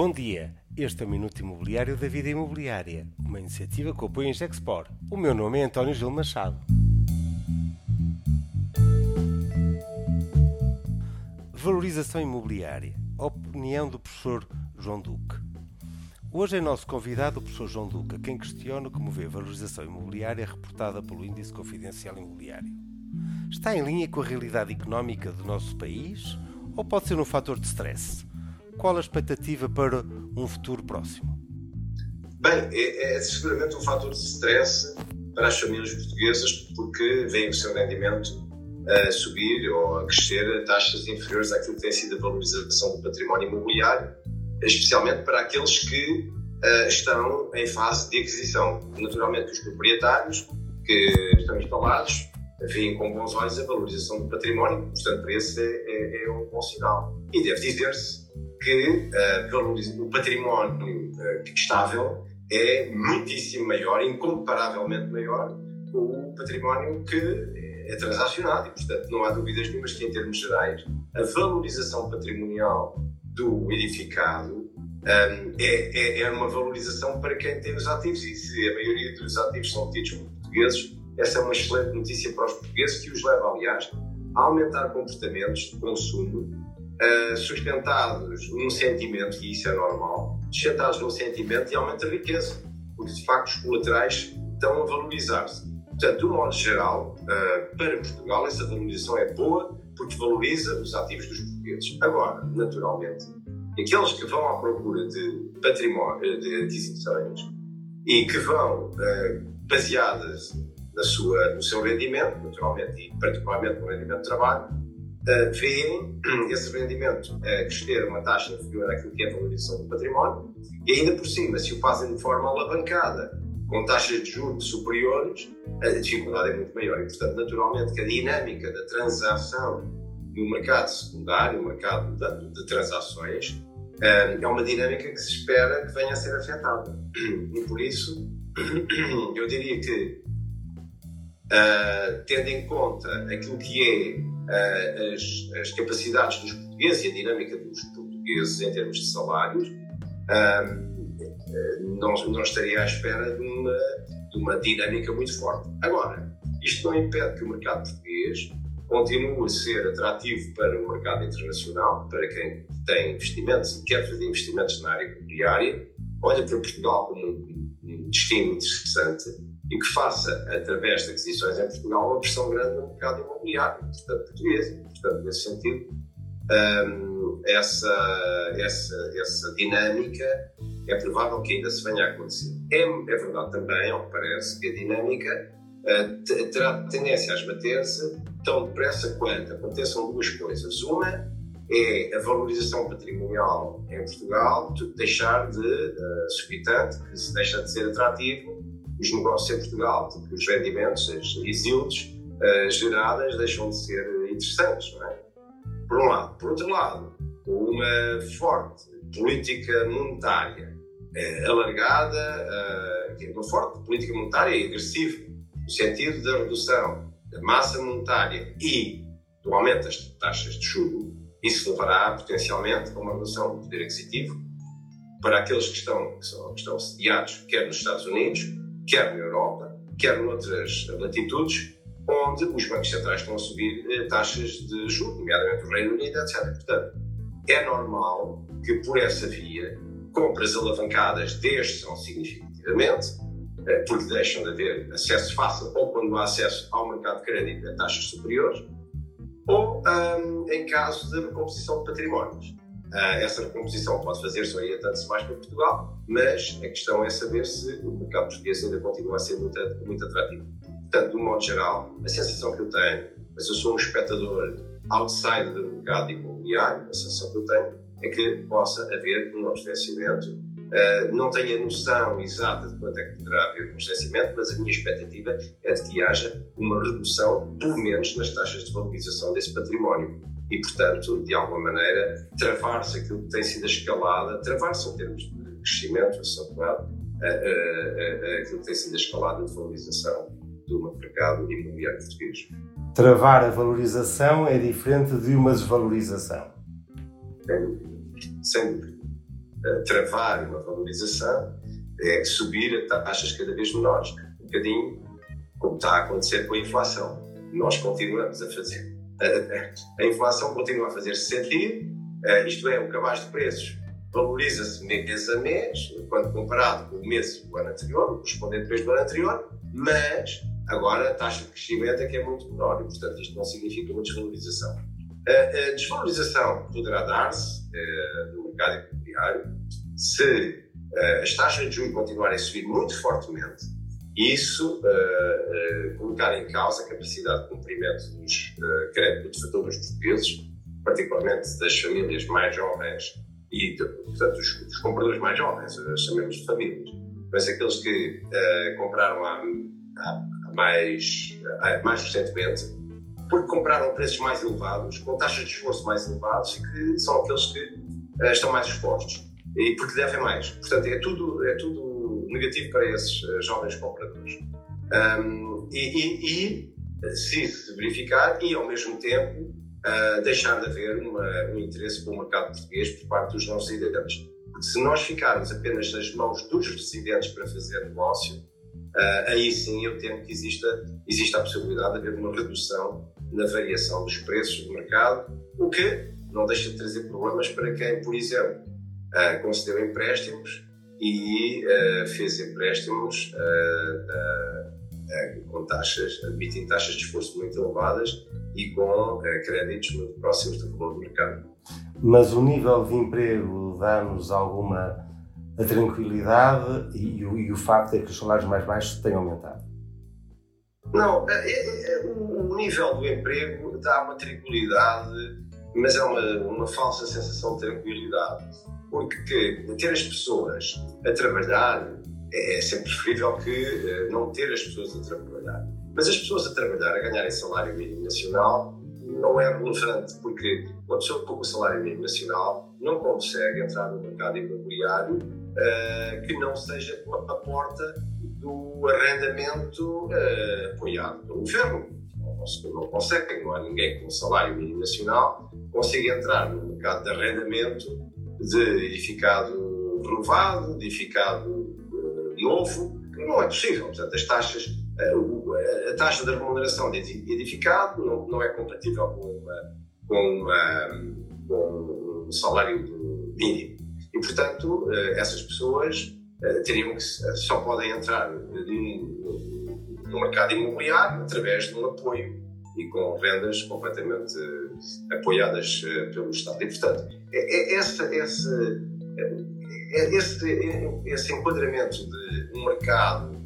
Bom dia, este é o Minuto Imobiliário da Vida Imobiliária, uma iniciativa que apoia a Gexpor. O meu nome é António Gil Machado. Valorização imobiliária. Opinião do professor João Duque. Hoje é nosso convidado o professor João Duque, quem questiono como vê a valorização imobiliária reportada pelo Índice Confidencial Imobiliário. Está em linha com a realidade económica do nosso país ou pode ser um fator de stress? Qual a expectativa para um futuro próximo? Bem, é, é seguramente um fator de stress para as famílias portuguesas porque vem o seu rendimento a subir ou a crescer a taxas inferiores àquilo que tem sido a valorização do património imobiliário, especialmente para aqueles que uh, estão em fase de aquisição. Naturalmente, os proprietários que estão instalados veem com bons olhos a valorização do património, portanto, para esse é, é, é um bom sinal. E deve dizer-se que uh, o património uh, estável é muitíssimo maior, incomparavelmente maior, com o património que é transacionado. E, portanto, não há dúvidas nenhumas que, em termos gerais, a valorização patrimonial do edificado um, é, é, é, uma valorização para quem tem os ativos. E se a maioria dos ativos são tidos por portugueses, essa é uma excelente notícia para os portugueses que os leva, aliás, a aumentar comportamentos de consumo uh, sustentados num sentimento, e isso é normal, sustentados num sentimento e aumenta a riqueza, porque de facto os colaterais estão a valorizar-se. Portanto, de um modo geral, uh, para Portugal, essa valorização é boa porque valoriza os ativos dos portugueses. Agora, naturalmente, aqueles que vão à procura de património, de aquisições e que vão uh, baseadas na sua, no seu rendimento, naturalmente, e particularmente no rendimento de trabalho, uh, veem esse rendimento uh, crescer uma taxa inferior àquilo que é a valorização do património e ainda por cima, se o fazem de forma alavancada, com taxas de juros superiores, a dificuldade é muito maior. E, portanto, naturalmente que a dinâmica da transação no mercado secundário, no mercado de, de transações, uh, é uma dinâmica que se espera que venha a ser afetada. E por isso, eu diria que, uh, tendo em conta aquilo que é uh, as, as, capacidades dos portugueses e a dinâmica dos portugueses em termos de salários, uh, não, não estaria à espera de uma, de uma dinâmica muito forte. Agora, isto não impede que o mercado português continue a ser atrativo para o mercado internacional, para quem tem investimentos e quer fazer investimentos na área imobiliária, olha para Portugal como um destino interessante e que faça, através de aquisições em Portugal, uma pressão grande no mercado imobiliário, portanto, português. Portanto, nesse sentido, um, essa, essa, essa dinâmica é provável que ainda se venha a acontecer. É, é verdade também, ao que parece, que a dinâmica uh, terá tendência a esbater-se tão depressa quanto aconteçam duas coisas. Uma é a valorização patrimonial em Portugal deixar de uh, subir tanto, que se deixa de ser atrativo os negócios em Portugal, porque os rendimentos, as yields uh, geradas deixam de ser interessantes, não é? Por um lado. Por outro lado, uma forte política monetária uh, alargada, uh, uma forte política monetária agressiva, no sentido da redução da massa monetária e do aumento das taxas de juros, isso levará potencialmente a uma redução do poder aquisitivo para aqueles que estão, que são, que estão sediados, quer nos Estados Unidos, quer na Europa, quer noutras latitudes, onde os bancos centrais estão a subir eh, taxas de juros, nomeadamente o Reino Unido, etc. Portanto, é normal que por essa via compras alavancadas desçam significativamente, eh, porque deixam de haver acesso fácil, ou quando há acesso ao mercado de crédito a taxas superiores, ou um, em caso de recomposição de patrimónios. Uh, essa recomposição pode fazer-se tanto mais para Portugal, mas a questão é saber se o mercado português ainda continua a ser muito, muito atrativo. Portanto, de um modo geral, a sensação que eu tenho, mas eu sou um espectador outside do mercado imobiliário, a sensação que eu tenho é que possa haver um abastecimento. Uh, não tenho a noção exata de quanto é que poderá haver um abastecimento, mas a minha expectativa é de que haja uma redução, pelo menos, nas taxas de valorização desse património e, portanto, de alguma maneira, travar-se aquilo que tem sido a escalada, travar-se em termos de crescimento acentuado, aquilo que tem sido a escalada de valorização do mercado imobiliário português. Travar a valorização é diferente de uma desvalorização. Sem dúvida. Sem dúvida. travar uma valorização é subir a taxas cada vez menores, um bocadinho como está a acontecer com a inflação. Nós continuamos a fazer. A, inflação continua a fazer-se sentir, uh, isto é, o cabaz de preços valoriza-se mês a mês, quando comparado com o mês do ano anterior, o correspondente mês do ano anterior, mas agora a taxa de crescimento é que é muito menor e, portanto, isto não significa uma desvalorização. A, a desvalorização poderá dar-se no mercado imobiliário se as taxas de juros continuarem a subir muito fortemente isso uh, colocar em causa a capacidade de cumprimento dos créditos de fatores portugueses, particularmente das famílias mais jovens e, portanto, os, os compradores mais jovens, chamemos de famílias, mas aqueles que compraram há, há, mais, há mais recentemente porque compraram preços mais elevados, com taxas de esforço mais elevadas e que são aqueles que uh, estão mais expostos e porque devem mais. Portanto, é tudo, é tudo negativo para esses uh, jovens compradores. Um, e, e, e, se se verificar, e ao mesmo tempo uh, deixar de haver uma, um interesse pelo mercado português por parte dos não residentes. Porque se nós ficarmos apenas nas mãos dos residentes para fazer negócio, Uh, aí sim eu temo que exista, exista a possibilidade de haver uma redução na variação dos preços do mercado, o que não deixa de trazer problemas para quem, por exemplo, uh, concedeu empréstimos e uh, fez empréstimos com taxas, admitem taxas de esforço muito elevadas e com créditos muito próximos do valor do mercado. Mas o nível de emprego dá-nos alguma tranquilidade e, e, o, e o facto é que os salários mais baixos têm aumentado? Não, é, é, é, o, o, nível do emprego dá uma tranquilidade, mas é uma, uma falsa sensação de tranquilidade. Porque ter as pessoas a trabalhar é, é sempre preferível que eh, não ter as pessoas a trabalhar. Mas as pessoas a trabalhar, a ganharem salário mínimo nacional, não é relevante, porque uma pessoa com o salário mínimo nacional não consegue entrar no mercado imobiliário uh, que não seja pela porta do arrendamento uh, apoiado pelo governo. Não, não consegue, não há ninguém com salário mínimo nacional consiga entrar no mercado de arrendamento de edificado renovado, edificado uh, novo, não é possível. Portanto, as taxas, uh, a taxa de remuneração de edificado não, não é compatível com, uma, com, uma, com um salário mínimo. E, portanto, essas pessoas eh, teriam que, só podem entrar no mercado imobiliário através de um apoio e com vendas completamente apoiadas eh, pelo Estado. E, portanto, é, é esse, esse, é, esse, esse enquadramento de um mercado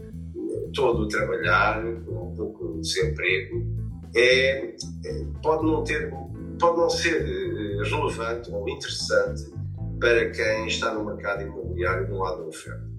todo trabalhar, com um pouco de desemprego, é, pode, não ter, pode não ser relevante ou interessante para quem está no mercado imobiliário no lado da oferta.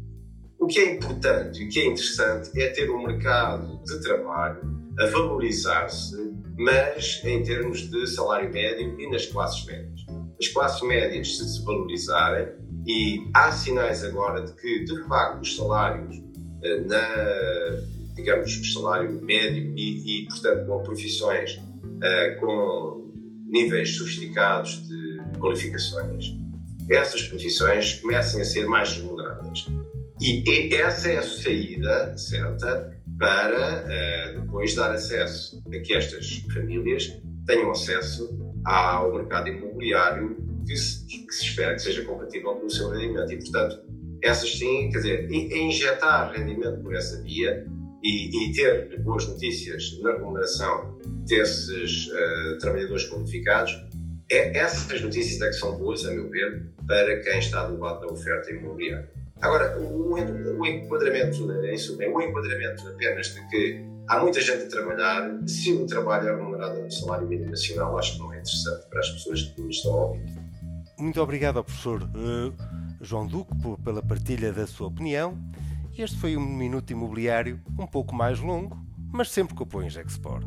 O que é importante e o que é interessante é ter um mercado de trabalho a valorizar-se, mas em termos de salário médio e nas classes médias. As classes médias se desvalorizarem e há sinais agora de que, de facto, os salários eh, na, digamos, o salário médio e, e portanto, com profissões uh, com níveis sofisticados de qualificações, essas profissões comecem a ser mais remuneradas. E essa é a saída certa para uh, depois dar acesso a que estas famílias tenham acesso ao mercado imobiliário que se, que se espera que seja compatível com o seu rendimento. E, portanto, essas sim, quer dizer, injetar rendimento por essa via e, e ter boas notícias na remuneração desses uh, trabalhadores qualificados é, essas notícias é que são boas, a meu ver, para quem está do lado da oferta imobiliária. Agora, o, o enquadramento, em suma, o enquadramento apenas de que há muita gente a trabalhar, se o trabalho é remunerado no salário mínimo nacional, acho que não é interessante para as pessoas que nos estão a ouvir. Muito obrigado ao professor uh, João Duque por, pela partilha da sua opinião. Este foi um minuto imobiliário um pouco mais longo, mas sempre com apoio em Gexport.